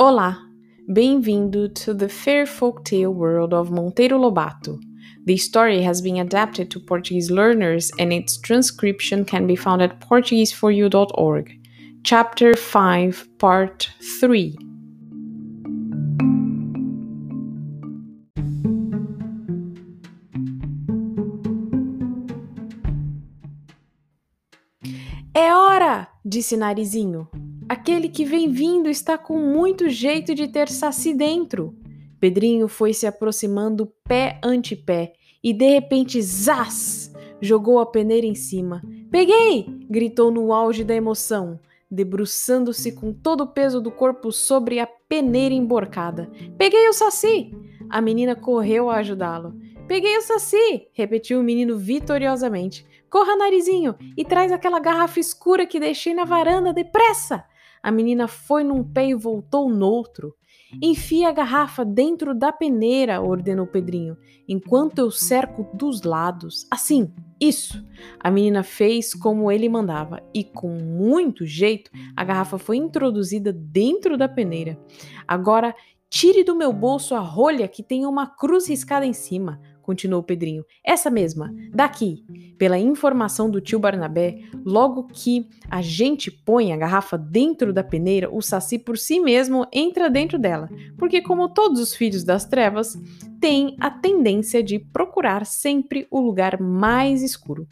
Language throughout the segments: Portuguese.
Olá, bem-vindo to the fair folktale world of Monteiro Lobato. The story has been adapted to Portuguese learners and its transcription can be found at portugueseforyou.org. Chapter 5, Part 3. É hora! disse Narizinho. Aquele que vem vindo está com muito jeito de ter saci dentro. Pedrinho foi se aproximando pé ante pé e de repente, zás! Jogou a peneira em cima. Peguei! gritou no auge da emoção, debruçando-se com todo o peso do corpo sobre a peneira emborcada. Peguei o saci! A menina correu a ajudá-lo. Peguei o saci! repetiu o menino vitoriosamente. Corra, narizinho, e traz aquela garrafa escura que deixei na varanda depressa! A menina foi num pé e voltou noutro. Enfia a garrafa dentro da peneira, ordenou Pedrinho, enquanto eu cerco dos lados. Assim, isso! A menina fez como ele mandava e, com muito jeito, a garrafa foi introduzida dentro da peneira. Agora, tire do meu bolso a rolha que tem uma cruz riscada em cima continuou Pedrinho. Essa mesma, daqui. Pela informação do tio Barnabé, logo que a gente põe a garrafa dentro da peneira, o saci por si mesmo entra dentro dela, porque, como todos os filhos das trevas, tem a tendência de procurar sempre o lugar mais escuro.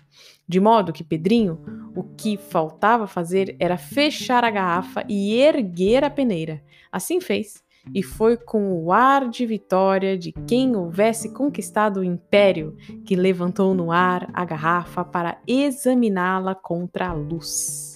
De modo que Pedrinho, o que faltava fazer era fechar a garrafa e erguer a peneira. Assim fez e foi com o ar de vitória de quem houvesse conquistado o império que levantou no ar a garrafa para examiná-la contra a luz.